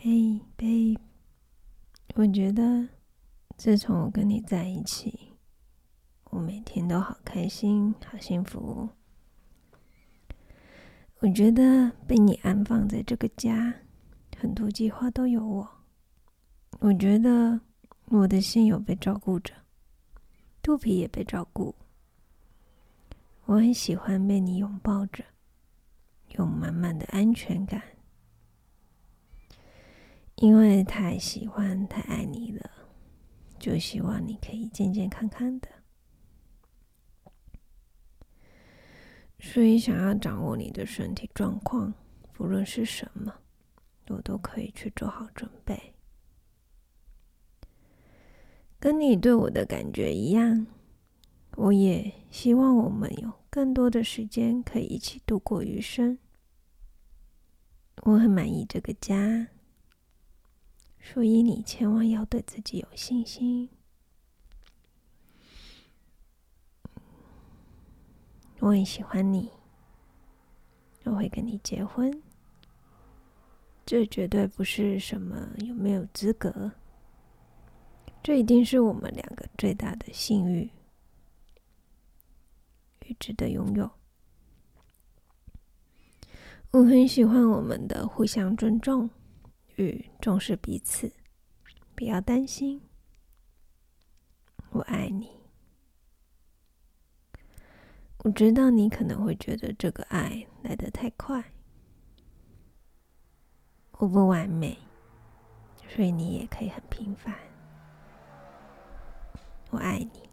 嘿，babe，我觉得自从我跟你在一起，我每天都好开心、好幸福。我觉得被你安放在这个家，很多计划都有我。我觉得我的心有被照顾着，肚皮也被照顾。我很喜欢被你拥抱着，有满满的安全感。因为太喜欢、太爱你了，就希望你可以健健康康的，所以想要掌握你的身体状况，不论是什么，我都可以去做好准备。跟你对我的感觉一样，我也希望我们有更多的时间可以一起度过余生。我很满意这个家。所以你千万要对自己有信心。我很喜欢你，我会跟你结婚。这绝对不是什么有没有资格，这一定是我们两个最大的幸运与值得拥有。我很喜欢我们的互相尊重。与重视彼此，不要担心，我爱你。我知道你可能会觉得这个爱来得太快，我不完美，所以你也可以很平凡。我爱你。